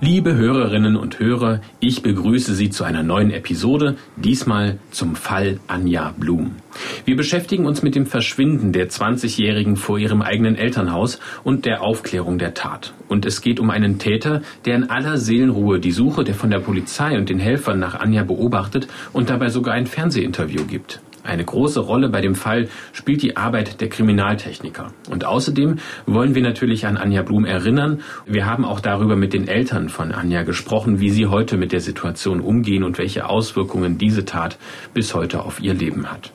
Liebe Hörerinnen und Hörer, ich begrüße Sie zu einer neuen Episode, diesmal zum Fall Anja Blum. Wir beschäftigen uns mit dem Verschwinden der 20-Jährigen vor ihrem eigenen Elternhaus und der Aufklärung der Tat. Und es geht um einen Täter, der in aller Seelenruhe die Suche der von der Polizei und den Helfern nach Anja beobachtet und dabei sogar ein Fernsehinterview gibt. Eine große Rolle bei dem Fall spielt die Arbeit der Kriminaltechniker. Und außerdem wollen wir natürlich an Anja Blum erinnern. Wir haben auch darüber mit den Eltern von Anja gesprochen, wie sie heute mit der Situation umgehen und welche Auswirkungen diese Tat bis heute auf ihr Leben hat.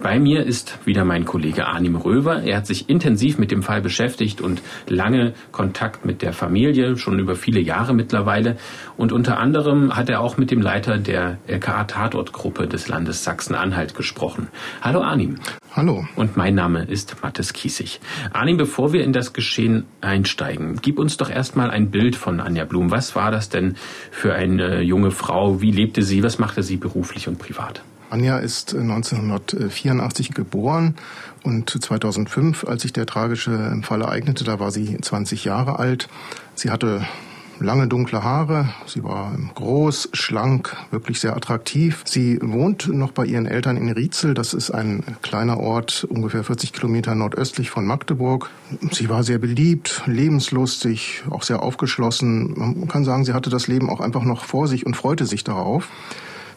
Bei mir ist wieder mein Kollege Arnim Röver. Er hat sich intensiv mit dem Fall beschäftigt und lange Kontakt mit der Familie, schon über viele Jahre mittlerweile. Und unter anderem hat er auch mit dem Leiter der LKA-Tatortgruppe des Landes Sachsen-Anhalt gesprochen. Hallo Arnim. Hallo. Und mein Name ist Mathis Kiesig. Arnim, bevor wir in das Geschehen einsteigen, gib uns doch erstmal ein Bild von Anja Blum. Was war das denn für eine junge Frau? Wie lebte sie? Was machte sie beruflich und privat? Anja ist 1984 geboren und 2005, als sich der tragische Fall ereignete, da war sie 20 Jahre alt. Sie hatte lange dunkle Haare, sie war groß, schlank, wirklich sehr attraktiv. Sie wohnt noch bei ihren Eltern in Rietzel, das ist ein kleiner Ort, ungefähr 40 Kilometer nordöstlich von Magdeburg. Sie war sehr beliebt, lebenslustig, auch sehr aufgeschlossen. Man kann sagen, sie hatte das Leben auch einfach noch vor sich und freute sich darauf.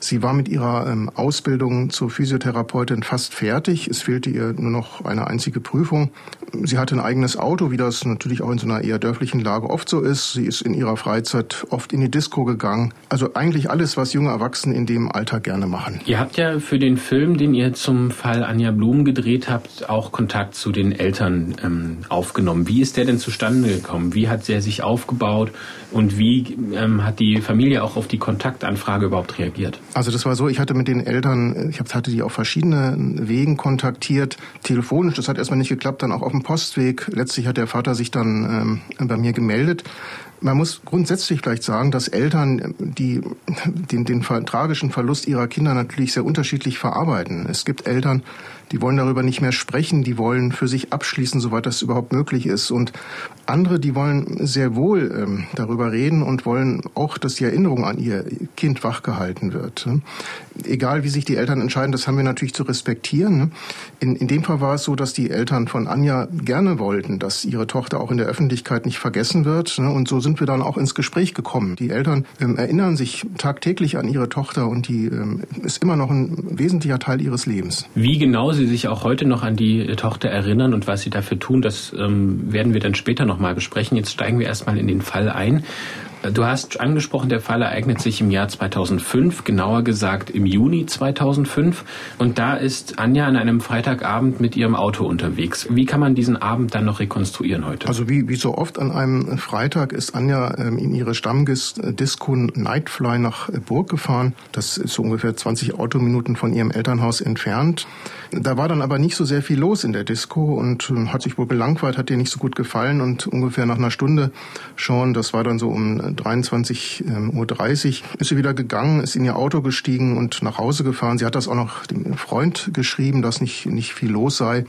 Sie war mit ihrer ähm, Ausbildung zur Physiotherapeutin fast fertig. Es fehlte ihr nur noch eine einzige Prüfung. Sie hatte ein eigenes Auto, wie das natürlich auch in so einer eher dörflichen Lage oft so ist. Sie ist in ihrer Freizeit oft in die Disco gegangen. Also eigentlich alles, was junge Erwachsene in dem Alter gerne machen. Ihr habt ja für den Film, den ihr zum Fall Anja Blum gedreht habt, auch Kontakt zu den Eltern ähm, aufgenommen. Wie ist der denn zustande gekommen? Wie hat der sich aufgebaut und wie ähm, hat die Familie auch auf die Kontaktanfrage überhaupt reagiert? Also das war so, ich hatte mit den Eltern, ich hatte die auf verschiedene Wegen kontaktiert, telefonisch, das hat erstmal nicht geklappt, dann auch auf dem Postweg. Letztlich hat der Vater sich dann ähm, bei mir gemeldet. Man muss grundsätzlich vielleicht sagen, dass Eltern die, den, den tragischen Verlust ihrer Kinder natürlich sehr unterschiedlich verarbeiten. Es gibt Eltern, die wollen darüber nicht mehr sprechen, die wollen für sich abschließen, soweit das überhaupt möglich ist. Und andere, die wollen sehr wohl ähm, darüber reden und wollen auch, dass die Erinnerung an ihr Kind wachgehalten wird. Egal, wie sich die Eltern entscheiden, das haben wir natürlich zu respektieren. Ne? In, in dem Fall war es so, dass die Eltern von Anja gerne wollten, dass ihre Tochter auch in der Öffentlichkeit nicht vergessen wird. Ne? Und so sind wir dann auch ins Gespräch gekommen. Die Eltern ähm, erinnern sich tagtäglich an ihre Tochter und die ähm, ist immer noch ein wesentlicher Teil ihres Lebens. Wie genau Sie sich auch heute noch an die Tochter erinnern und was Sie dafür tun, das ähm, werden wir dann später nochmal besprechen. Jetzt steigen wir erstmal in den Fall ein. Du hast angesprochen, der Fall ereignet sich im Jahr 2005, genauer gesagt im Juni 2005. Und da ist Anja an einem Freitagabend mit ihrem Auto unterwegs. Wie kann man diesen Abend dann noch rekonstruieren heute? Also wie, wie so oft an einem Freitag ist Anja ähm, in ihre Stammdisco Nightfly nach Burg gefahren. Das ist so ungefähr 20 Autominuten von ihrem Elternhaus entfernt. Da war dann aber nicht so sehr viel los in der Disco und äh, hat sich wohl gelangweilt, hat ihr nicht so gut gefallen und ungefähr nach einer Stunde schon, das war dann so um 23.30 ähm, Uhr ist sie wieder gegangen, ist in ihr Auto gestiegen und nach Hause gefahren. Sie hat das auch noch dem Freund geschrieben, dass nicht, nicht viel los sei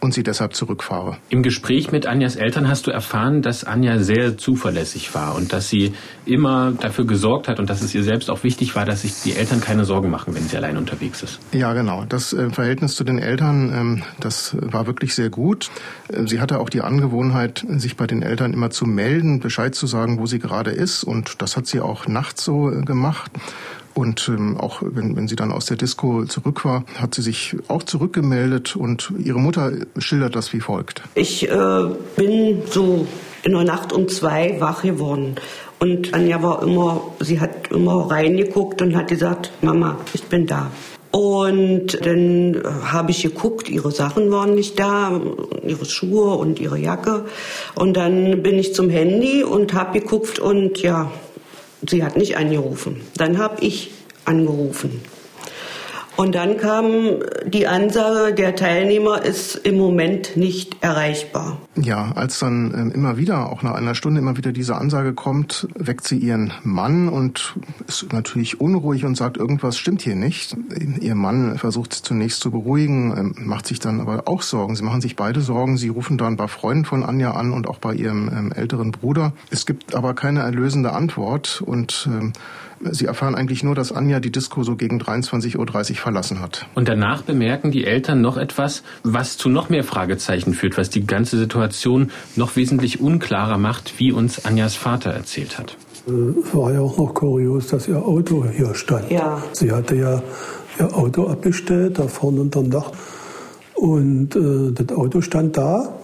und sie deshalb zurückfahre. Im Gespräch mit Anjas Eltern hast du erfahren, dass Anja sehr zuverlässig war und dass sie immer dafür gesorgt hat und dass es ihr selbst auch wichtig war, dass sich die Eltern keine Sorgen machen, wenn sie allein unterwegs ist. Ja, genau. Das äh, Verhältnis zu den Eltern, ähm, das war wirklich sehr gut. Äh, sie hatte auch die Angewohnheit, sich bei den Eltern immer zu melden, Bescheid zu sagen, wo sie gerade ist und das hat sie auch nachts so äh, gemacht. Und ähm, auch wenn, wenn sie dann aus der Disco zurück war, hat sie sich auch zurückgemeldet und ihre Mutter schildert das wie folgt. Ich äh, bin so in der Nacht um zwei wach geworden. Und Anja war immer, sie hat immer reingeguckt und hat gesagt, Mama, ich bin da. Und dann äh, habe ich geguckt, ihre Sachen waren nicht da, ihre Schuhe und ihre Jacke. Und dann bin ich zum Handy und habe geguckt und ja, sie hat nicht angerufen. Dann habe ich angerufen. Und dann kam die Ansage, der Teilnehmer ist im Moment nicht erreichbar. Ja, als dann ähm, immer wieder, auch nach einer Stunde immer wieder diese Ansage kommt, weckt sie ihren Mann und ist natürlich unruhig und sagt, irgendwas stimmt hier nicht. Ihr Mann versucht sie zunächst zu beruhigen, ähm, macht sich dann aber auch Sorgen. Sie machen sich beide Sorgen. Sie rufen dann bei Freunden von Anja an und auch bei ihrem ähm, älteren Bruder. Es gibt aber keine erlösende Antwort und Sie erfahren eigentlich nur, dass Anja die Disco so gegen 23.30 Uhr verlassen hat. Und danach bemerken die Eltern noch etwas, was zu noch mehr Fragezeichen führt, was die ganze Situation noch wesentlich unklarer macht, wie uns Anjas Vater erzählt hat. Es war ja auch noch kurios, dass ihr Auto hier stand. Ja. Sie hatte ja ihr Auto abgestellt, da vorne unterm Dach. Und äh, das Auto stand da,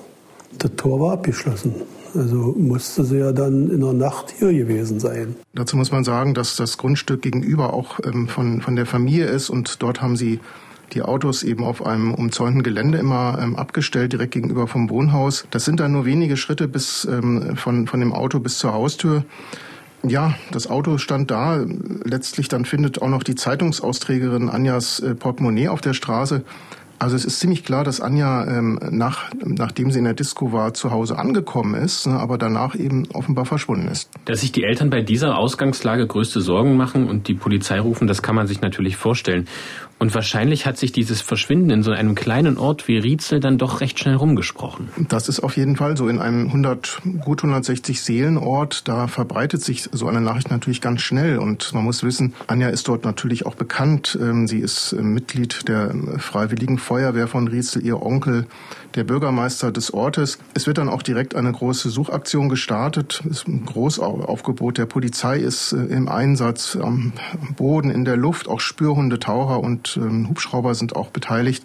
das Tor war abgeschlossen. Also musste sie ja dann in der Nacht hier gewesen sein. Dazu muss man sagen, dass das Grundstück gegenüber auch ähm, von, von der Familie ist und dort haben sie die Autos eben auf einem umzäunten Gelände immer ähm, abgestellt, direkt gegenüber vom Wohnhaus. Das sind dann nur wenige Schritte bis ähm, von, von dem Auto bis zur Haustür. Ja, das Auto stand da. Letztlich dann findet auch noch die Zeitungsausträgerin Anjas äh, Portemonnaie auf der Straße. Also es ist ziemlich klar, dass Anja ähm, nach, nachdem sie in der Disco war, zu Hause angekommen ist, ne, aber danach eben offenbar verschwunden ist. Dass sich die Eltern bei dieser Ausgangslage größte Sorgen machen und die Polizei rufen, das kann man sich natürlich vorstellen. Und wahrscheinlich hat sich dieses Verschwinden in so einem kleinen Ort wie Rietzel dann doch recht schnell rumgesprochen. Das ist auf jeden Fall so. In einem 100, gut 160 Seelenort, da verbreitet sich so eine Nachricht natürlich ganz schnell. Und man muss wissen, Anja ist dort natürlich auch bekannt. Ähm, sie ist äh, Mitglied der Freiwilligen Feuerwehr von Rietzel, ihr Onkel der Bürgermeister des Ortes. Es wird dann auch direkt eine große Suchaktion gestartet. Ein Großaufgebot der Polizei ist äh, im Einsatz am Boden, in der Luft. Auch Spürhunde, Taucher und ähm, Hubschrauber sind auch beteiligt.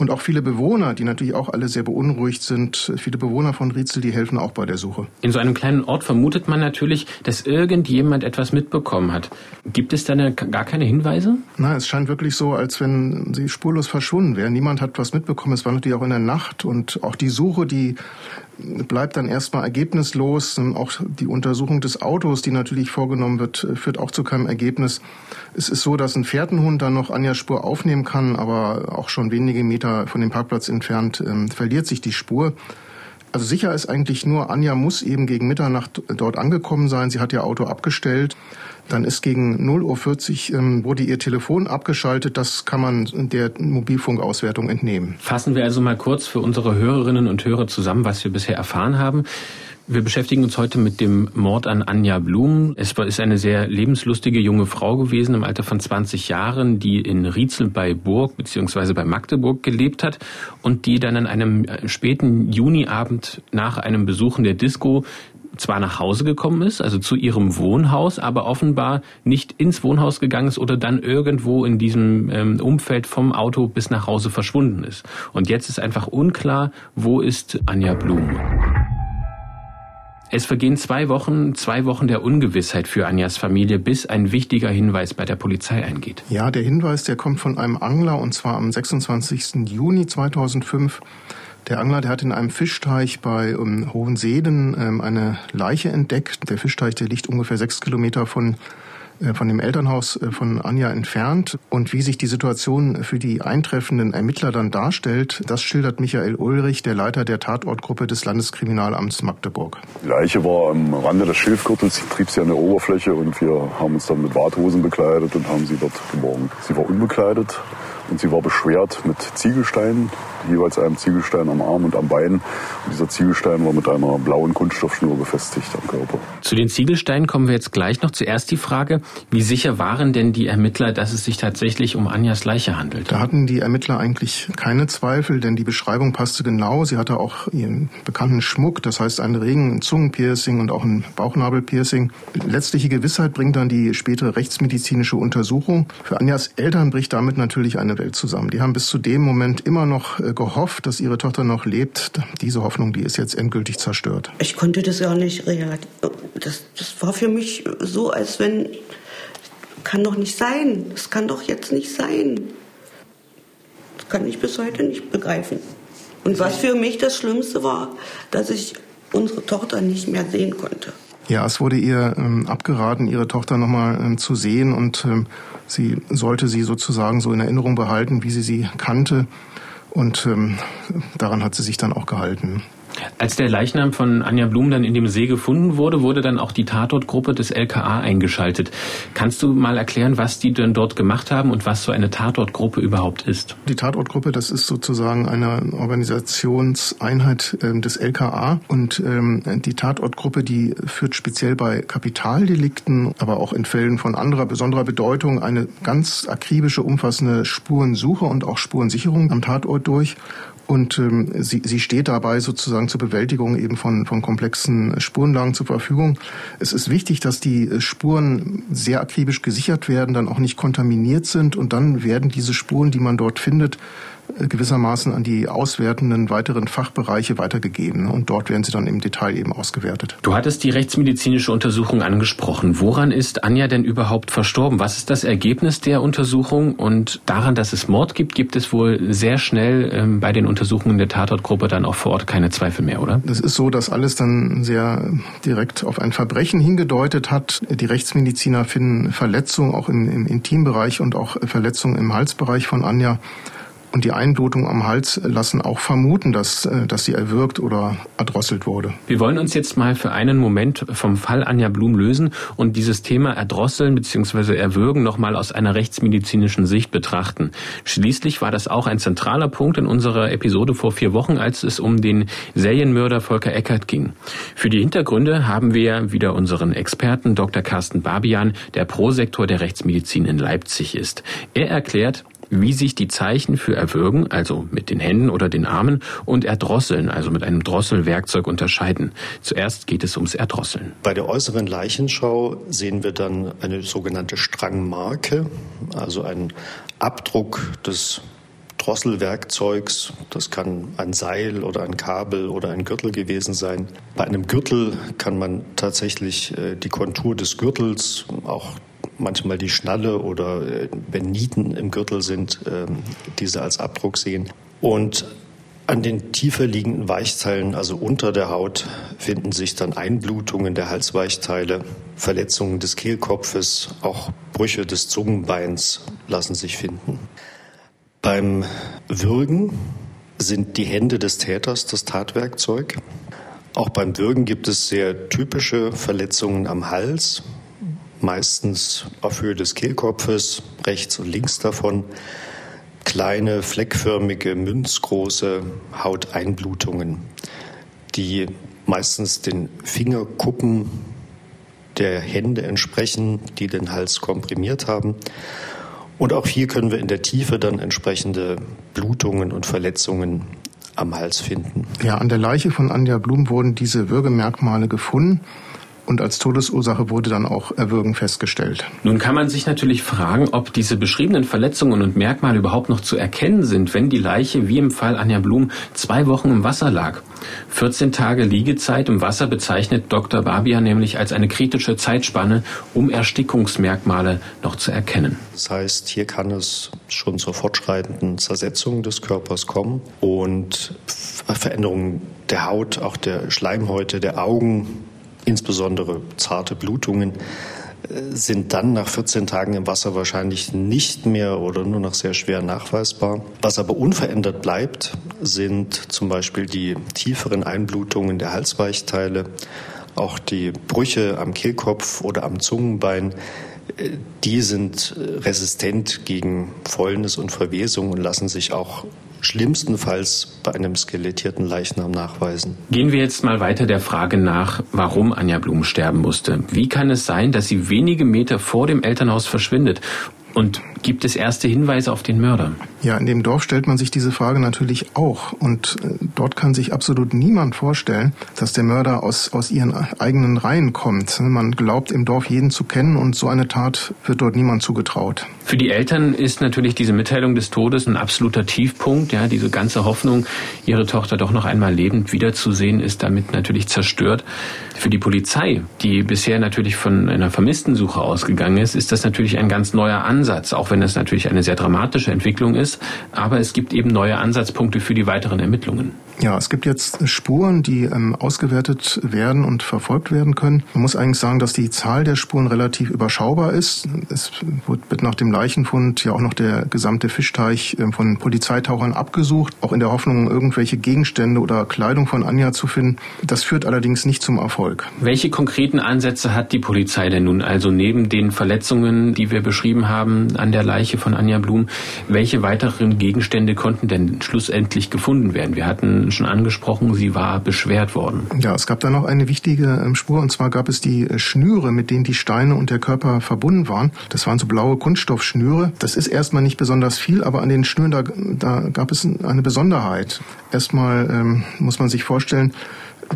Und auch viele Bewohner, die natürlich auch alle sehr beunruhigt sind, viele Bewohner von Rietzel, die helfen auch bei der Suche. In so einem kleinen Ort vermutet man natürlich, dass irgendjemand etwas mitbekommen hat. Gibt es da gar keine Hinweise? Na, es scheint wirklich so, als wenn sie spurlos verschwunden wären. Niemand hat was mitbekommen. Es war natürlich auch in der Nacht und auch die Suche, die bleibt dann erstmal ergebnislos. Auch die Untersuchung des Autos, die natürlich vorgenommen wird, führt auch zu keinem Ergebnis. Es ist so, dass ein Fährtenhund dann noch Anjas Spur aufnehmen kann, aber auch schon wenige Meter von dem Parkplatz entfernt ähm, verliert sich die Spur. Also sicher ist eigentlich nur, Anja muss eben gegen Mitternacht dort angekommen sein. Sie hat ihr Auto abgestellt. Dann ist gegen 0.40 Uhr ähm, wurde ihr Telefon abgeschaltet. Das kann man der Mobilfunkauswertung entnehmen. Fassen wir also mal kurz für unsere Hörerinnen und Hörer zusammen, was wir bisher erfahren haben. Wir beschäftigen uns heute mit dem Mord an Anja Blum. Es ist eine sehr lebenslustige junge Frau gewesen im Alter von 20 Jahren, die in Rietzel bei Burg bzw. bei Magdeburg gelebt hat und die dann an einem äh, späten Juniabend nach einem Besuchen der Disco zwar nach Hause gekommen ist, also zu ihrem Wohnhaus, aber offenbar nicht ins Wohnhaus gegangen ist oder dann irgendwo in diesem ähm, Umfeld vom Auto bis nach Hause verschwunden ist. Und jetzt ist einfach unklar, wo ist Anja Blum. Es vergehen zwei Wochen, zwei Wochen der Ungewissheit für Anjas Familie, bis ein wichtiger Hinweis bei der Polizei eingeht. Ja, der Hinweis, der kommt von einem Angler und zwar am 26. Juni 2005. Der Angler, der hat in einem Fischteich bei um, ähm, Hohenseeden ähm, eine Leiche entdeckt. Der Fischteich, der liegt ungefähr sechs Kilometer von von dem Elternhaus äh, von Anja entfernt. Und wie sich die Situation für die eintreffenden Ermittler dann darstellt, das schildert Michael Ulrich, der Leiter der Tatortgruppe des Landeskriminalamts Magdeburg. Die Leiche war am Rande des Schilfgürtels, trieb sie an der Oberfläche und wir haben uns dann mit Warthosen bekleidet und haben sie dort geborgen. Sie war unbekleidet und sie war beschwert mit Ziegelsteinen, jeweils einem Ziegelstein am Arm und am Bein. Und dieser Ziegelstein war mit einer blauen Kunststoffschnur befestigt am Körper. Zu den Ziegelsteinen kommen wir jetzt gleich noch. Zuerst die Frage, wie sicher waren denn die Ermittler, dass es sich tatsächlich um Anjas Leiche handelt? Da hatten die Ermittler eigentlich keine Zweifel, denn die Beschreibung passte genau. Sie hatte auch ihren bekannten Schmuck, das heißt einen Ring, ein Zungenpiercing und auch ein Bauchnabelpiercing. Letztliche Gewissheit bringt dann die spätere rechtsmedizinische Untersuchung. Für Anjas Eltern bricht damit natürlich eine Welt zusammen. Die haben bis zu dem Moment immer noch äh, gehofft, dass ihre Tochter noch lebt. Diese Hoffnung, die ist jetzt endgültig zerstört. Ich konnte das ja nicht realisieren. Das, das war für mich so, als wenn, kann doch nicht sein. Das kann doch jetzt nicht sein. Das kann ich bis heute nicht begreifen. Und was für mich das Schlimmste war, dass ich unsere Tochter nicht mehr sehen konnte. Ja, es wurde ihr ähm, abgeraten, ihre Tochter nochmal ähm, zu sehen und ähm, sie sollte sie sozusagen so in Erinnerung behalten, wie sie sie kannte. Und ähm, daran hat sie sich dann auch gehalten. Als der Leichnam von Anja Blum dann in dem See gefunden wurde, wurde dann auch die Tatortgruppe des LKA eingeschaltet. Kannst du mal erklären, was die denn dort gemacht haben und was so eine Tatortgruppe überhaupt ist? Die Tatortgruppe, das ist sozusagen eine Organisationseinheit äh, des LKA und ähm, die Tatortgruppe, die führt speziell bei Kapitaldelikten, aber auch in Fällen von anderer besonderer Bedeutung eine ganz akribische, umfassende Spurensuche und auch Spurensicherung am Tatort durch. Und ähm, sie, sie steht dabei sozusagen zur Bewältigung eben von, von komplexen Spurenlagen zur Verfügung. Es ist wichtig, dass die Spuren sehr akribisch gesichert werden, dann auch nicht kontaminiert sind und dann werden diese Spuren, die man dort findet, gewissermaßen an die auswertenden weiteren Fachbereiche weitergegeben. Und dort werden sie dann im Detail eben ausgewertet. Du hattest die rechtsmedizinische Untersuchung angesprochen. Woran ist Anja denn überhaupt verstorben? Was ist das Ergebnis der Untersuchung? Und daran, dass es Mord gibt, gibt es wohl sehr schnell ähm, bei den Untersuchungen der Tatortgruppe dann auch vor Ort keine Zweifel mehr, oder? Das ist so, dass alles dann sehr direkt auf ein Verbrechen hingedeutet hat. Die Rechtsmediziner finden Verletzungen auch im, im Intimbereich und auch Verletzungen im Halsbereich von Anja und die Einblutung am Hals lassen auch vermuten, dass, äh, dass sie erwürgt oder erdrosselt wurde. Wir wollen uns jetzt mal für einen Moment vom Fall Anja Blum lösen und dieses Thema Erdrosseln bzw. Erwürgen nochmal aus einer rechtsmedizinischen Sicht betrachten. Schließlich war das auch ein zentraler Punkt in unserer Episode vor vier Wochen, als es um den Serienmörder Volker Eckert ging. Für die Hintergründe haben wir wieder unseren Experten Dr. Carsten Barbian, der Prosektor der Rechtsmedizin in Leipzig ist. Er erklärt, wie sich die Zeichen für Erwürgen, also mit den Händen oder den Armen, und Erdrosseln, also mit einem Drosselwerkzeug unterscheiden. Zuerst geht es ums Erdrosseln. Bei der äußeren Leichenschau sehen wir dann eine sogenannte Strangmarke, also einen Abdruck des Drosselwerkzeugs. Das kann ein Seil oder ein Kabel oder ein Gürtel gewesen sein. Bei einem Gürtel kann man tatsächlich äh, die Kontur des Gürtels, auch manchmal die Schnalle oder äh, wenn Nieten im Gürtel sind, ähm, diese als Abdruck sehen. Und an den tiefer liegenden Weichteilen, also unter der Haut, finden sich dann Einblutungen der Halsweichteile, Verletzungen des Kehlkopfes, auch Brüche des Zungenbeins lassen sich finden. Beim Würgen sind die Hände des Täters das Tatwerkzeug. Auch beim Würgen gibt es sehr typische Verletzungen am Hals, meistens auf Höhe des Kehlkopfes, rechts und links davon, kleine, fleckförmige, münzgroße Hauteinblutungen, die meistens den Fingerkuppen der Hände entsprechen, die den Hals komprimiert haben. Und auch hier können wir in der Tiefe dann entsprechende Blutungen und Verletzungen am Hals finden. Ja, an der Leiche von Anja Blum wurden diese Würgemerkmale gefunden und als Todesursache wurde dann auch Erwürgen festgestellt. Nun kann man sich natürlich fragen, ob diese beschriebenen Verletzungen und Merkmale überhaupt noch zu erkennen sind, wenn die Leiche, wie im Fall Anja Blum, zwei Wochen im Wasser lag. 14 Tage Liegezeit im Wasser bezeichnet Dr. Babia nämlich als eine kritische Zeitspanne, um Erstickungsmerkmale noch zu erkennen. Das heißt, hier kann es schon zur fortschreitenden Zersetzung des Körpers kommen und Veränderungen der Haut, auch der Schleimhäute, der Augen, insbesondere zarte Blutungen, äh, sind dann nach 14 Tagen im Wasser wahrscheinlich nicht mehr oder nur noch sehr schwer nachweisbar. Was aber unverändert bleibt, sind zum Beispiel die tieferen Einblutungen der Halsweichteile, auch die Brüche am Kehlkopf oder am Zungenbein. Äh, die sind äh, resistent gegen Fäulnis und Verwesung und lassen sich auch schlimmstenfalls bei einem skelettierten Leichnam nachweisen. Gehen wir jetzt mal weiter der Frage nach, warum Anja Blum sterben musste. Wie kann es sein, dass sie wenige Meter vor dem Elternhaus verschwindet und gibt es erste Hinweise auf den Mörder? Ja, in dem Dorf stellt man sich diese Frage natürlich auch. Und äh, dort kann sich absolut niemand vorstellen, dass der Mörder aus, aus ihren eigenen Reihen kommt. Man glaubt im Dorf jeden zu kennen und so eine Tat wird dort niemand zugetraut. Für die Eltern ist natürlich diese Mitteilung des Todes ein absoluter Tiefpunkt. Ja, diese ganze Hoffnung, ihre Tochter doch noch einmal lebend wiederzusehen, ist damit natürlich zerstört. Für die Polizei, die bisher natürlich von einer Vermisstensuche ausgegangen ist, ist das natürlich ein ganz neuer Ansatz, auch wenn es natürlich eine sehr dramatische Entwicklung ist. Aber es gibt eben neue Ansatzpunkte für die weiteren Ermittlungen. Ja, es gibt jetzt Spuren, die ähm, ausgewertet werden und verfolgt werden können. Man muss eigentlich sagen, dass die Zahl der Spuren relativ überschaubar ist. Es wird nach dem Leichenfund ja auch noch der gesamte Fischteich äh, von Polizeitauchern abgesucht, auch in der Hoffnung, irgendwelche Gegenstände oder Kleidung von Anja zu finden. Das führt allerdings nicht zum Erfolg. Welche konkreten Ansätze hat die Polizei denn nun also neben den Verletzungen, die wir beschrieben haben an der Leiche von Anja Blum? Welche weiteren Gegenstände konnten denn schlussendlich gefunden werden? Wir hatten schon angesprochen, sie war beschwert worden. Ja, es gab da noch eine wichtige ähm, Spur und zwar gab es die äh, Schnüre, mit denen die Steine und der Körper verbunden waren. Das waren so blaue Kunststoffschnüre. Das ist erstmal nicht besonders viel, aber an den Schnüren da, da gab es eine Besonderheit. Erstmal ähm, muss man sich vorstellen,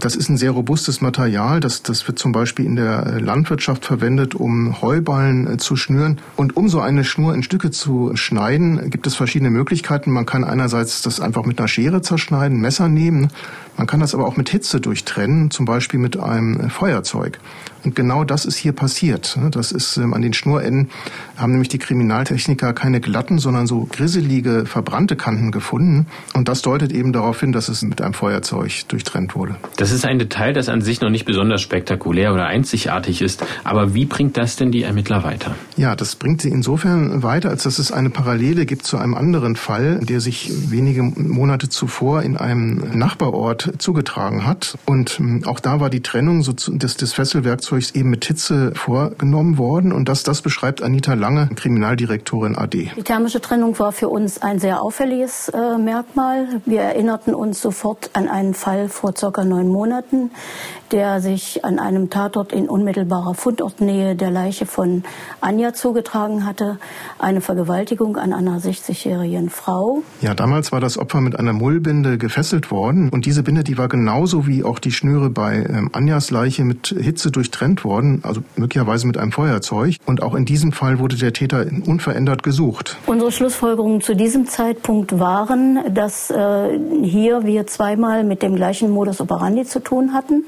das ist ein sehr robustes Material. Das, das wird zum Beispiel in der äh, Landwirtschaft verwendet, um Heuballen äh, zu schnüren. Und um so eine Schnur in Stücke zu schneiden, gibt es verschiedene Möglichkeiten. Man kann einerseits das einfach mit einer Schere zerschneiden, Messer nehmen. Man kann das aber auch mit Hitze durchtrennen, zum Beispiel mit einem äh, Feuerzeug. Und genau das ist hier passiert. Das ist ähm, an den Schnurenden haben nämlich die Kriminaltechniker keine glatten, sondern so grisselige, verbrannte Kanten gefunden. Und das deutet eben darauf hin, dass es mit einem Feuerzeug durchtrennt wurde. Das ist ein Detail, das an sich noch nicht besonders spektakulär oder einzigartig ist. Aber wie bringt das denn die Ermittler weiter? Ja, das bringt sie insofern weiter, als dass es eine Parallele gibt zu einem anderen Fall, der sich wenige Monate zuvor in einem Nachbarort zugetragen hat. Und ähm, auch da war die Trennung des, des Fesselwerkzeugs eben mit Hitze vorgenommen worden. Und das, das beschreibt Anita Lange, Kriminaldirektorin AD. Die thermische Trennung war für uns ein sehr auffälliges äh, Merkmal. Wir erinnerten uns sofort an einen Fall vor circa neun Monaten, der sich an einem Tatort in unmittelbarer Fundortnähe der Leiche von Anja zugetragen hatte. Eine Vergewaltigung an einer 60-jährigen Frau. Ja, damals war das Opfer mit einer Mullbinde gefesselt worden. Und diese Binde, die war genauso wie auch die Schnüre bei ähm, Anjas Leiche mit Hitze durchtrennt worden, also möglicherweise mit einem Feuerzeug. Und auch in diesem Fall wurde der Täter unverändert gesucht. Unsere Schlussfolgerungen zu diesem Zeitpunkt waren, dass äh, hier wir zweimal mit dem gleichen Modus operandi zu tun hatten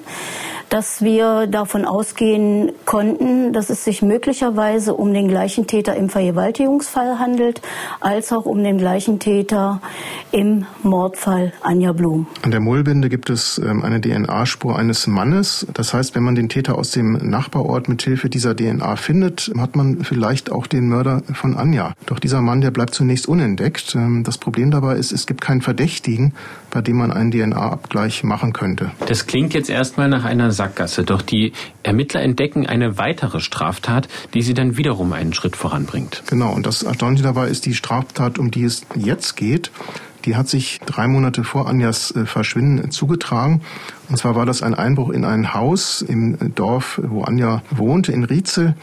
dass wir davon ausgehen konnten, dass es sich möglicherweise um den gleichen Täter im Vergewaltigungsfall handelt, als auch um den gleichen Täter im Mordfall Anja Blum. An der Mullbinde gibt es ähm, eine DNA-Spur eines Mannes. Das heißt, wenn man den Täter aus dem Nachbarort mit Hilfe dieser DNA findet, hat man vielleicht auch den Mörder von Anja. Doch dieser Mann, der bleibt zunächst unentdeckt. Ähm, das Problem dabei ist, es gibt keinen Verdächtigen, bei dem man einen DNA-Abgleich machen könnte. Das klingt jetzt erstmal nach einer Sackgasse, doch die Ermittler entdecken eine weitere Straftat, die sie dann wiederum einen Schritt voranbringt. Genau, und das Erstaunliche dabei ist die Straftat, um die es jetzt geht. Die hat sich drei Monate vor Anjas äh, Verschwinden zugetragen. Und zwar war das ein Einbruch in ein Haus im Dorf, wo Anja wohnte, in Rietzel.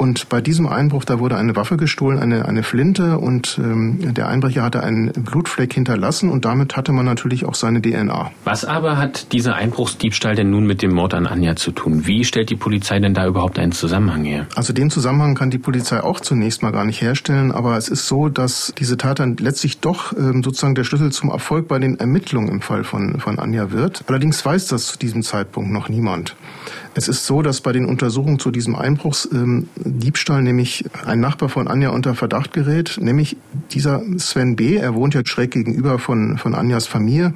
Und bei diesem Einbruch, da wurde eine Waffe gestohlen, eine, eine Flinte und ähm, der Einbrecher hatte einen Blutfleck hinterlassen und damit hatte man natürlich auch seine DNA. Was aber hat dieser Einbruchsdiebstahl denn nun mit dem Mord an Anja zu tun? Wie stellt die Polizei denn da überhaupt einen Zusammenhang her? Also den Zusammenhang kann die Polizei auch zunächst mal gar nicht herstellen, aber es ist so, dass diese Tat dann letztlich doch ähm, sozusagen der Schlüssel zum Erfolg bei den Ermittlungen im Fall von, von Anja wird. Allerdings weiß das zu diesem Zeitpunkt noch niemand. Es ist so, dass bei den Untersuchungen zu diesem Einbruchsdiebstahl ähm, nämlich ein Nachbar von Anja unter Verdacht gerät, nämlich dieser Sven B., er wohnt ja schräg gegenüber von, von Anjas Familie.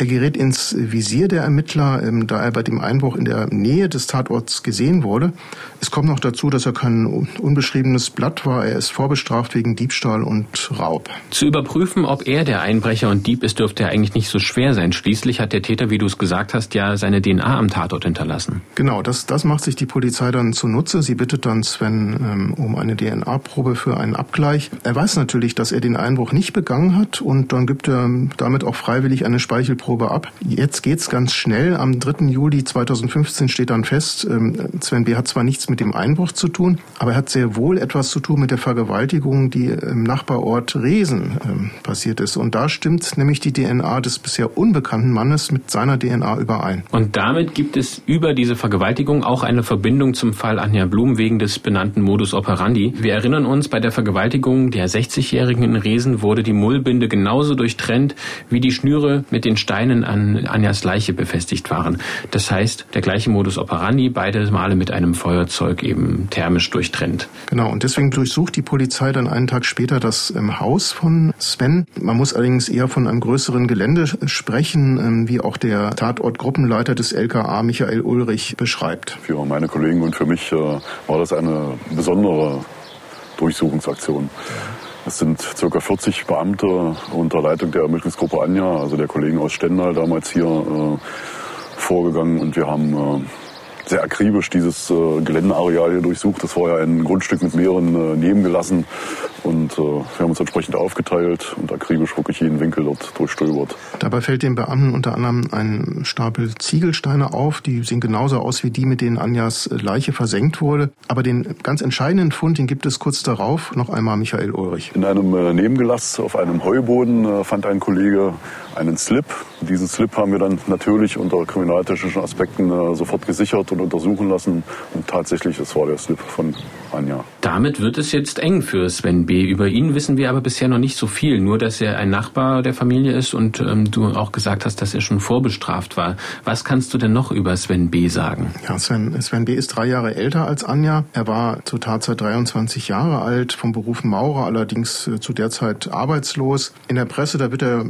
Er gerät ins Visier der Ermittler, ähm, da er bei dem Einbruch in der Nähe des Tatorts gesehen wurde. Es kommt noch dazu, dass er kein unbeschriebenes Blatt war. Er ist vorbestraft wegen Diebstahl und Raub. Zu überprüfen, ob er der Einbrecher und Dieb ist, dürfte eigentlich nicht so schwer sein. Schließlich hat der Täter, wie du es gesagt hast, ja seine DNA am Tatort hinterlassen. Genau, das, das macht sich die Polizei dann zunutze. Sie bittet dann Sven ähm, um eine DNA-Probe für einen Abgleich. Er weiß natürlich, dass er den Einbruch nicht begangen hat und dann gibt er damit auch freiwillig eine Speichelprobe Stichprobe ab. Jetzt geht's ganz schnell. Am 3. Juli 2015 steht dann fest, ähm, Sven B. hat zwar nichts mit dem Einbruch zu tun, aber er hat sehr wohl etwas zu tun mit der Vergewaltigung, die im Nachbarort Resen ähm, passiert ist. Und da stimmt nämlich die DNA des bisher unbekannten Mannes mit seiner DNA überein. Und damit gibt es über diese Vergewaltigung auch eine Verbindung zum Fall Anja Blum wegen des benannten Modus operandi. Wir erinnern uns, bei der Vergewaltigung der 60-Jährigen in Resen wurde die Mullbinde genauso durchtrennt wie die Schnüre mit den Steinen Steinen an Anjas Leiche befestigt waren. Das heißt, der gleiche Modus operandi, beide Male mit einem Feuerzeug eben thermisch durchtrennt. Genau, und deswegen durchsucht die Polizei dann einen Tag später das ähm, Haus von Sven. Man muss allerdings eher von einem größeren Gelände sprechen, ähm, wie auch der Tatortgruppenleiter des LKA Michael Ulrich beschreibt. Für meine Kollegen und für mich äh, war das eine besondere Durchsuchungsaktion. Es sind ca. 40 Beamte unter Leitung der Ermittlungsgruppe Anja, also der Kollegen aus Stendal damals hier äh, vorgegangen und wir haben äh, sehr akribisch dieses äh, Geländeareal hier durchsucht. Das war ja ein Grundstück mit mehreren äh, Nebengelassen. Und äh, wir haben uns entsprechend aufgeteilt und akribisch wirklich jeden Winkel dort durchstöbert. Dabei fällt den Beamten unter anderem ein Stapel Ziegelsteine auf. Die sehen genauso aus wie die, mit denen Anjas Leiche versenkt wurde. Aber den ganz entscheidenden Fund, den gibt es kurz darauf noch einmal Michael Ulrich. In einem äh, Nebengelass auf einem Heuboden äh, fand ein Kollege einen Slip. Diesen Slip haben wir dann natürlich unter kriminaltechnischen Aspekten äh, sofort gesichert und untersuchen lassen. Und tatsächlich, es war der Slip von Anja. Damit wird es jetzt eng für Sven B. Über ihn wissen wir aber bisher noch nicht so viel. Nur, dass er ein Nachbar der Familie ist und ähm, du auch gesagt hast, dass er schon vorbestraft war. Was kannst du denn noch über Sven B. sagen? Ja, Sven, Sven B. ist drei Jahre älter als Anja. Er war zur Tatzeit 23 Jahre alt, vom Beruf Maurer, allerdings äh, zu der Zeit arbeitslos. In der Presse, da wird er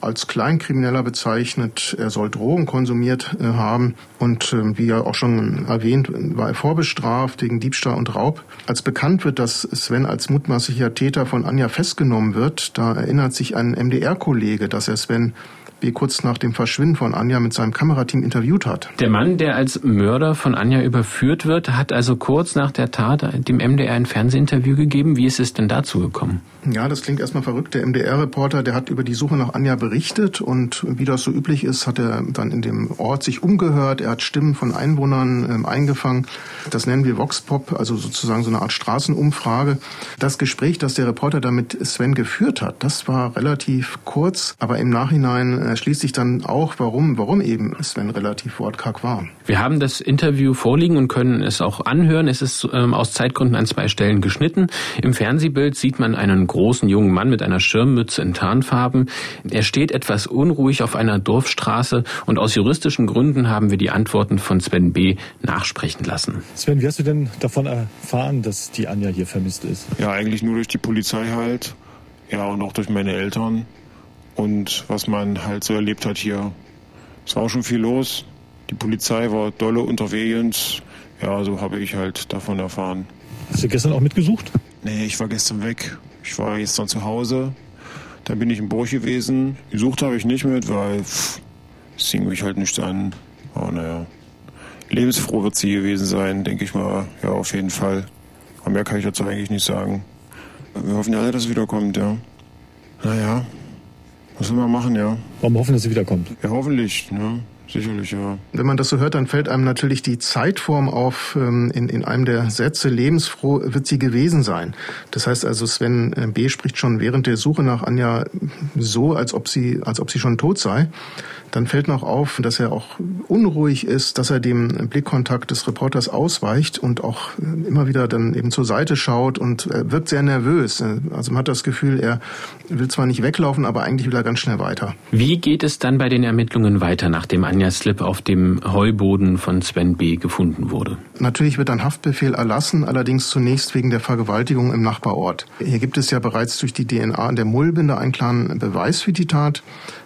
als Kleinkrimineller bezeichnet. Er soll Drogen konsumiert äh, haben und äh, wie ja auch schon erwähnt, war er vorbestraft wegen Diebstahl und Raub. Als bekannt wird, dass Sven als mutmaßlicher Täter von Anja festgenommen wird, da erinnert sich ein MDR-Kollege, dass er Sven B. kurz nach dem Verschwinden von Anja mit seinem Kamerateam interviewt hat. Der Mann, der als Mörder von Anja überführt wird, hat also kurz nach der Tat dem MDR ein Fernsehinterview gegeben. Wie ist es denn dazu gekommen? Ja, das klingt erstmal verrückt. Der MDR-Reporter, der hat über die Suche nach Anja berichtet und wie das so üblich ist, hat er dann in dem Ort sich umgehört. Er hat Stimmen von Einwohnern ähm, eingefangen. Das nennen wir Voxpop, also sozusagen so eine Art Straßenumfrage. Das Gespräch, das der Reporter da mit Sven geführt hat, das war relativ kurz, aber im Nachhinein äh, erschließt sich dann auch, warum, warum eben Sven relativ wortkarg war. Wir haben das Interview vorliegen und können es auch anhören. Es ist ähm, aus Zeitgründen an zwei Stellen geschnitten. Im Fernsehbild sieht man einen großen jungen Mann mit einer Schirmmütze in Tarnfarben. Er steht etwas unruhig auf einer Dorfstraße und aus juristischen Gründen haben wir die Antworten von Sven B. nachsprechen lassen. Sven, wie hast du denn davon erfahren, dass die Anja hier vermisst ist? Ja, eigentlich nur durch die Polizei halt. Ja, und auch durch meine Eltern und was man halt so erlebt hat hier. Es war auch schon viel los. Die Polizei war dolle unterwegs. Ja, so habe ich halt davon erfahren. Hast du gestern auch mitgesucht? Nee, ich war gestern weg. Ich war gestern zu Hause. Dann bin ich in Burg gewesen. Gesucht habe ich nicht mit, weil pff, es hing mich halt nicht an. Aber naja, lebensfroh wird sie gewesen sein, denke ich mal. Ja, auf jeden Fall. Aber mehr kann ich dazu eigentlich nicht sagen. Wir hoffen ja alle, dass es wiederkommt, ja. Naja, will man machen, ja. Warum hoffen, dass sie wiederkommt? Ja, hoffentlich, ne? Sicherlich, ja. Wenn man das so hört, dann fällt einem natürlich die Zeitform auf ähm, in, in einem der Sätze, lebensfroh wird sie gewesen sein. Das heißt also, Sven äh, B. spricht schon während der Suche nach Anja so, als ob sie, als ob sie schon tot sei. Dann fällt noch auf, dass er auch unruhig ist, dass er dem Blickkontakt des Reporters ausweicht und auch äh, immer wieder dann eben zur Seite schaut und wirkt sehr nervös. Äh, also man hat das Gefühl, er will zwar nicht weglaufen, aber eigentlich will er ganz schnell weiter. Wie geht es dann bei den Ermittlungen weiter, nachdem Anja Slip auf dem Heuboden von Sven B. gefunden wurde? Natürlich wird ein Haftbefehl erlassen, allerdings zunächst wegen der Vergewaltigung im Nachbarort. Hier gibt es ja bereits durch die DNA in der Mullbinde einen klaren Beweis für die Tat.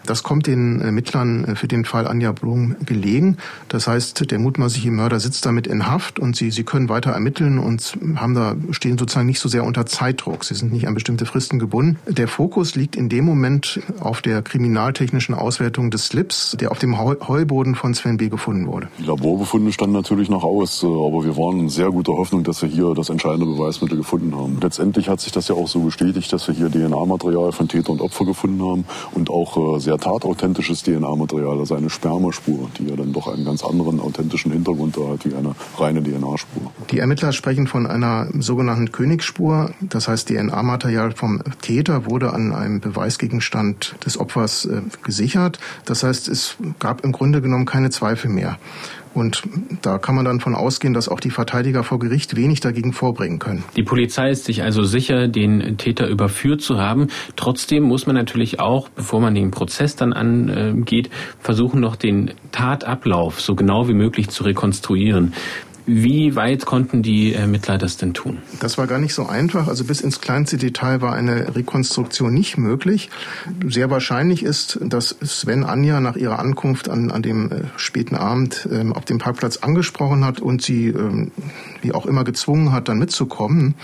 Das kommt den Ermittlern äh, für den Fall Anja Blum gelegen. Das heißt, der mutmaßliche Mörder sitzt damit in Haft und sie, sie können weiter ermitteln und haben da, stehen sozusagen nicht so sehr unter Zeitdruck. Sie sind nicht an bestimmte Fristen gebunden. Der Fokus liegt in dem Moment auf der kriminaltechnischen Auswertung des Slips, der auf dem Heuboden von Sven B. gefunden wurde. Die Laborbefunde standen natürlich noch aus, äh, aber wir waren in sehr guter Hoffnung, dass wir hier das entscheidende Beweismittel gefunden haben. Letztendlich hat sich das ja auch so bestätigt, dass wir hier DNA-Material von Täter und Opfer gefunden haben und auch äh, sehr tatauthentisches DNA-Material, also eine Spermaspur, die ja dann doch einen ganz anderen authentischen Hintergrund hat wie eine reine DNA-Spur. Die Ermittler sprechen von einer sogenannten Königsspur. Das heißt, DNA-Material vom Täter wurde an einem Beweisgegenstand des Opfers äh, gesichert. Das heißt, es gab im Grunde genommen keine Zweifel mehr. Und da kann man dann von ausgehen, dass auch die Verteidiger vor Gericht wenig dagegen vorbringen können. Die Polizei ist sich also sicher, den Täter überführt zu haben. Trotzdem muss man natürlich auch, bevor man den Prozess dann angeht, versuchen noch den Tatablauf so genau wie möglich zu rekonstruieren. Wie weit konnten die Ermittler das denn tun? Das war gar nicht so einfach. Also bis ins kleinste Detail war eine Rekonstruktion nicht möglich. Sehr wahrscheinlich ist, dass Sven Anja nach ihrer Ankunft an, an dem äh, späten Abend ähm, auf dem Parkplatz angesprochen hat und sie ähm, wie auch immer gezwungen hat, dann mitzukommen.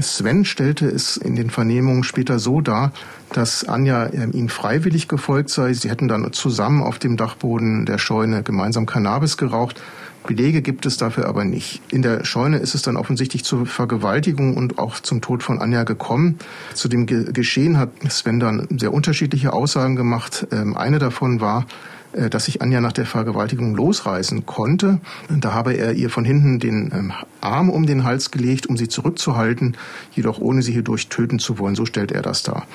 Sven stellte es in den Vernehmungen später so dar, dass Anja ähm, ihm freiwillig gefolgt sei. Sie hätten dann zusammen auf dem Dachboden der Scheune gemeinsam Cannabis geraucht. Belege gibt es dafür aber nicht. In der Scheune ist es dann offensichtlich zur Vergewaltigung und auch zum Tod von Anja gekommen. Zu dem Ge Geschehen hat Sven dann sehr unterschiedliche Aussagen gemacht. Ähm, eine davon war, dass sich Anja nach der Vergewaltigung losreißen konnte. Da habe er ihr von hinten den ähm, Arm um den Hals gelegt, um sie zurückzuhalten, jedoch ohne sie hierdurch töten zu wollen. So stellt er das dar.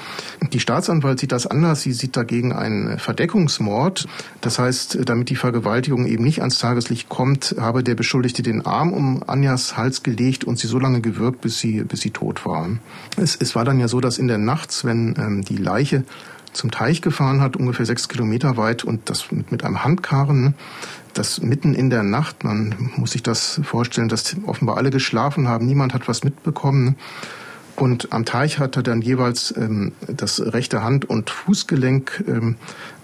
Die Staatsanwalt sieht das anders. Sie sieht dagegen einen Verdeckungsmord. Das heißt, damit die Vergewaltigung eben nicht ans Tageslicht kommt, habe der Beschuldigte den Arm um Anjas Hals gelegt und sie so lange gewürgt, bis sie, bis sie tot war. Es, es war dann ja so, dass in der Nacht, wenn ähm, die Leiche zum Teich gefahren hat, ungefähr sechs Kilometer weit und das mit, mit einem Handkarren, das mitten in der Nacht, man muss sich das vorstellen, dass offenbar alle geschlafen haben, niemand hat was mitbekommen. Und am Teich hat er dann jeweils ähm, das rechte Hand- und Fußgelenk ähm,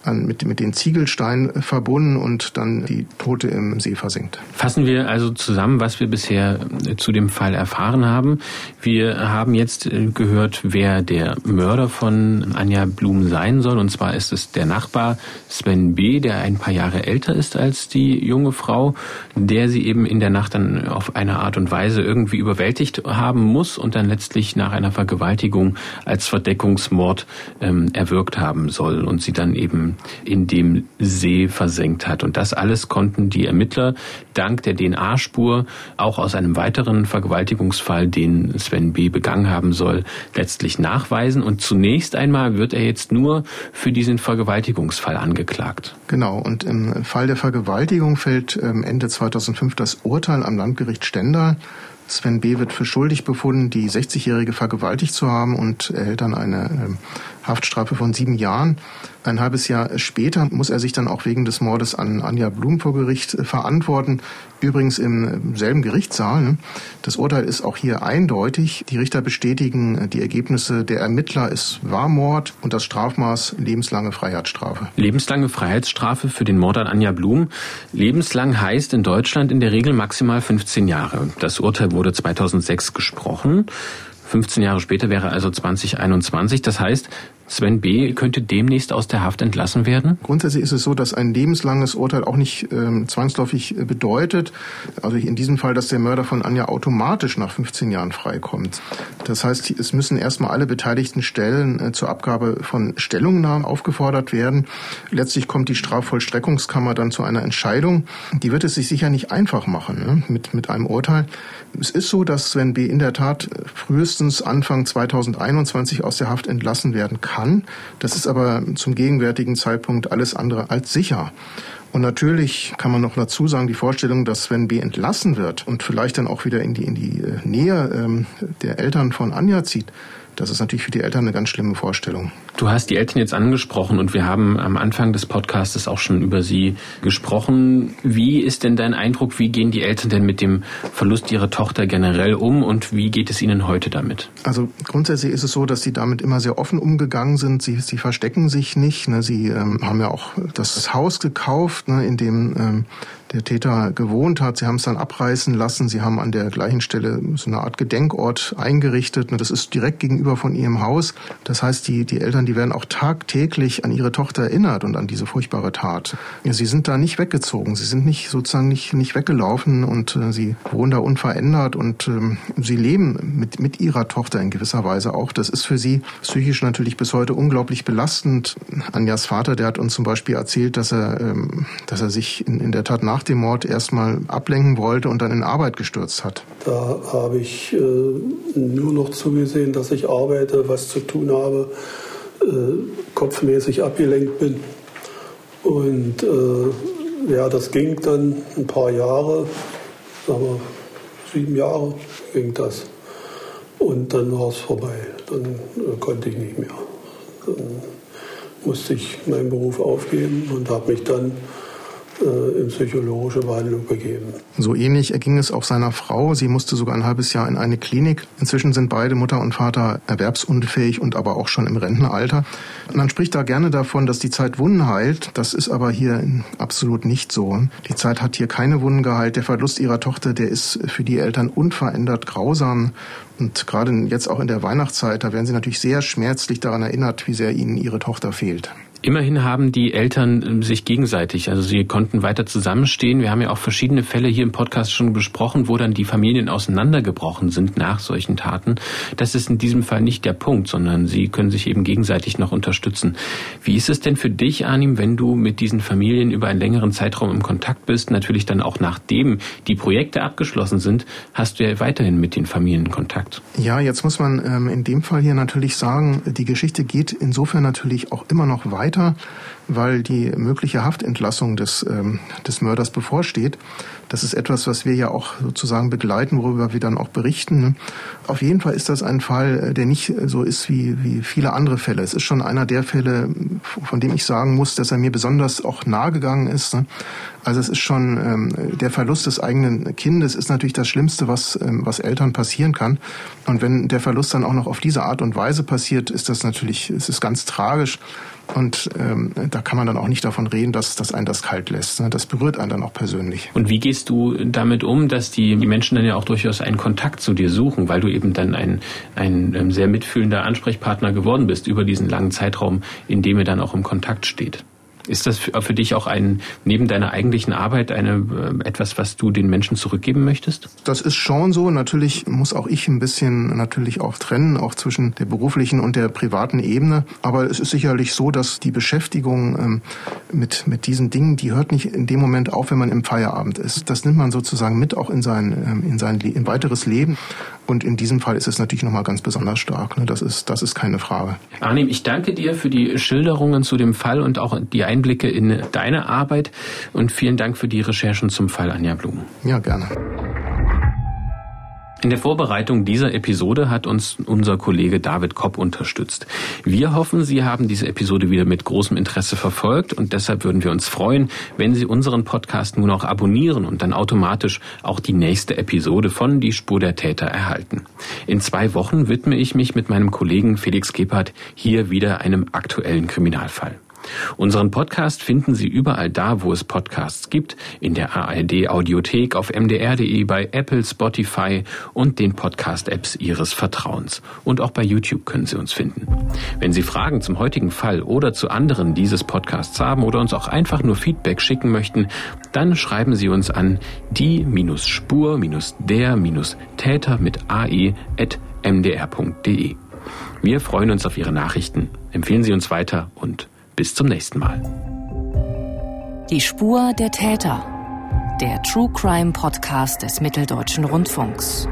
an, mit, mit den Ziegelsteinen verbunden und dann die Tote im See versinkt. Fassen wir also zusammen, was wir bisher äh, zu dem Fall erfahren haben. Wir haben jetzt äh, gehört, wer der Mörder von Anja Blum sein soll. Und zwar ist es der Nachbar Sven B., der ein paar Jahre älter ist als die junge Frau, der sie eben in der Nacht dann auf eine Art und Weise irgendwie überwältigt haben muss und dann letztlich nach einer Vergewaltigung als Verdeckungsmord ähm, erwürgt haben soll und sie dann eben in dem See versenkt hat. Und das alles konnten die Ermittler dank der DNA-Spur auch aus einem weiteren Vergewaltigungsfall, den Sven B. begangen haben soll, letztlich nachweisen. Und zunächst einmal wird er jetzt nur für diesen Vergewaltigungsfall angeklagt. Genau. Und im Fall der Vergewaltigung fällt ähm, Ende 2005 das Urteil am Landgericht Stendal. Sven B. wird für schuldig befunden, die 60-Jährige vergewaltigt zu haben und erhält dann eine ähm, Haftstrafe von sieben Jahren. Ein halbes Jahr später muss er sich dann auch wegen des Mordes an Anja Blum vor Gericht äh, verantworten. Übrigens im selben Gerichtssaal. Ne? Das Urteil ist auch hier eindeutig. Die Richter bestätigen äh, die Ergebnisse der Ermittler. Es war Mord und das Strafmaß lebenslange Freiheitsstrafe. Lebenslange Freiheitsstrafe für den Mord an Anja Blum. Lebenslang heißt in Deutschland in der Regel maximal 15 Jahre. Das Urteil wurde 2006 gesprochen. 15 Jahre später wäre also 2021. Das heißt, Sven B. könnte demnächst aus der Haft entlassen werden? Grundsätzlich ist es so, dass ein lebenslanges Urteil auch nicht ähm, zwangsläufig äh, bedeutet, also in diesem Fall, dass der Mörder von Anja automatisch nach 15 Jahren freikommt. Das heißt, es müssen erstmal alle beteiligten Stellen äh, zur Abgabe von Stellungnahmen aufgefordert werden. Letztlich kommt die Strafvollstreckungskammer dann zu einer Entscheidung. Die wird es sich sicher nicht einfach machen ne, mit, mit einem Urteil. Es ist so, dass Sven B. in der Tat frühestens Anfang 2021 aus der Haft entlassen werden kann. Das ist aber zum gegenwärtigen Zeitpunkt alles andere als sicher. Und natürlich kann man noch dazu sagen, die Vorstellung, dass Sven B. entlassen wird und vielleicht dann auch wieder in die, in die äh, Nähe ähm, der Eltern von Anja zieht, das ist natürlich für die Eltern eine ganz schlimme Vorstellung. Du hast die Eltern jetzt angesprochen und wir haben am Anfang des Podcasts auch schon über sie gesprochen. Wie ist denn dein Eindruck, wie gehen die Eltern denn mit dem Verlust ihrer Tochter generell um und wie geht es ihnen heute damit? Also grundsätzlich ist es so, dass sie damit immer sehr offen umgegangen sind. Sie, sie verstecken sich nicht. Ne? Sie ähm, haben ja auch das Haus gekauft, ne, in dem ähm, der Täter gewohnt hat. Sie haben es dann abreißen lassen. Sie haben an der gleichen Stelle so eine Art Gedenkort eingerichtet. Das ist direkt gegenüber von ihrem Haus. Das heißt, die, die Eltern, die werden auch tagtäglich an ihre Tochter erinnert und an diese furchtbare Tat. Sie sind da nicht weggezogen. Sie sind nicht sozusagen nicht, nicht weggelaufen und äh, sie wohnen da unverändert und ähm, sie leben mit, mit ihrer Tochter in gewisser Weise auch. Das ist für sie psychisch natürlich bis heute unglaublich belastend. Anjas Vater, der hat uns zum Beispiel erzählt, dass er, ähm, dass er sich in, in der Tat nach nach dem Mord erstmal ablenken wollte und dann in Arbeit gestürzt hat? Da habe ich äh, nur noch zugesehen, dass ich arbeite, was zu tun habe, äh, kopfmäßig abgelenkt bin. Und äh, ja, das ging dann ein paar Jahre, sagen wir sieben Jahre ging das. Und dann war es vorbei. Dann äh, konnte ich nicht mehr. Dann musste ich meinen Beruf aufgeben und habe mich dann in psychologische Behandlung begeben. So ähnlich erging es auch seiner Frau. Sie musste sogar ein halbes Jahr in eine Klinik. Inzwischen sind beide Mutter und Vater erwerbsunfähig und aber auch schon im Rentenalter. Man spricht da gerne davon, dass die Zeit Wunden heilt. Das ist aber hier absolut nicht so. Die Zeit hat hier keine Wunden geheilt. Der Verlust ihrer Tochter, der ist für die Eltern unverändert grausam. Und gerade jetzt auch in der Weihnachtszeit, da werden sie natürlich sehr schmerzlich daran erinnert, wie sehr ihnen ihre Tochter fehlt. Immerhin haben die Eltern ähm, sich gegenseitig, also sie konnten weiter zusammenstehen. Wir haben ja auch verschiedene Fälle hier im Podcast schon besprochen, wo dann die Familien auseinandergebrochen sind nach solchen Taten. Das ist in diesem Fall nicht der Punkt, sondern sie können sich eben gegenseitig noch unterstützen. Wie ist es denn für dich, Arnim, wenn du mit diesen Familien über einen längeren Zeitraum im Kontakt bist? Natürlich dann auch nachdem die Projekte abgeschlossen sind, hast du ja weiterhin mit den Familien Kontakt. Ja, jetzt muss man ähm, in dem Fall hier natürlich sagen, die Geschichte geht insofern natürlich auch immer noch weiter weiter, weil die mögliche Haftentlassung des, ähm, des Mörders bevorsteht. Das ist etwas, was wir ja auch sozusagen begleiten, worüber wir dann auch berichten. Auf jeden Fall ist das ein Fall, äh, der nicht so ist wie, wie viele andere Fälle. Es ist schon einer der Fälle, von dem ich sagen muss, dass er mir besonders auch nahegegangen ist. Also es ist schon ähm, der Verlust des eigenen Kindes ist natürlich das Schlimmste, was ähm, was Eltern passieren kann. Und wenn der Verlust dann auch noch auf diese Art und Weise passiert, ist das natürlich, es ist ganz tragisch. Und ähm, da kann man dann auch nicht davon reden, dass, dass einen das kalt lässt. Ne? Das berührt einen dann auch persönlich. Und wie gehst du damit um, dass die, die Menschen dann ja auch durchaus einen Kontakt zu dir suchen, weil du eben dann ein, ein ähm, sehr mitfühlender Ansprechpartner geworden bist über diesen langen Zeitraum, in dem ihr dann auch im Kontakt steht? Ist das für dich auch ein, neben deiner eigentlichen Arbeit eine, äh, etwas, was du den Menschen zurückgeben möchtest? Das ist schon so. Natürlich muss auch ich ein bisschen natürlich auch trennen, auch zwischen der beruflichen und der privaten Ebene. Aber es ist sicherlich so, dass die Beschäftigung ähm, mit, mit diesen Dingen, die hört nicht in dem Moment auf, wenn man im Feierabend ist. Das nimmt man sozusagen mit auch in sein, ähm, in sein in weiteres Leben. Und in diesem Fall ist es natürlich nochmal ganz besonders stark. Ne? Das ist, das ist keine Frage. Arnim, ich danke dir für die Schilderungen zu dem Fall und auch die Einblicke in deine Arbeit und vielen Dank für die Recherchen zum Fall Anja Blum. Ja, gerne. In der Vorbereitung dieser Episode hat uns unser Kollege David Kopp unterstützt. Wir hoffen, Sie haben diese Episode wieder mit großem Interesse verfolgt und deshalb würden wir uns freuen, wenn Sie unseren Podcast nun auch abonnieren und dann automatisch auch die nächste Episode von Die Spur der Täter erhalten. In zwei Wochen widme ich mich mit meinem Kollegen Felix Gebhardt hier wieder einem aktuellen Kriminalfall. Unseren Podcast finden Sie überall da, wo es Podcasts gibt, in der ARD Audiothek, auf mdr.de, bei Apple, Spotify und den Podcast-Apps Ihres Vertrauens. Und auch bei YouTube können Sie uns finden. Wenn Sie Fragen zum heutigen Fall oder zu anderen dieses Podcasts haben oder uns auch einfach nur Feedback schicken möchten, dann schreiben Sie uns an die-spur-der-täter mit ae.mdr.de. Wir freuen uns auf Ihre Nachrichten. Empfehlen Sie uns weiter und bis zum nächsten Mal. Die Spur der Täter. Der True Crime Podcast des Mitteldeutschen Rundfunks.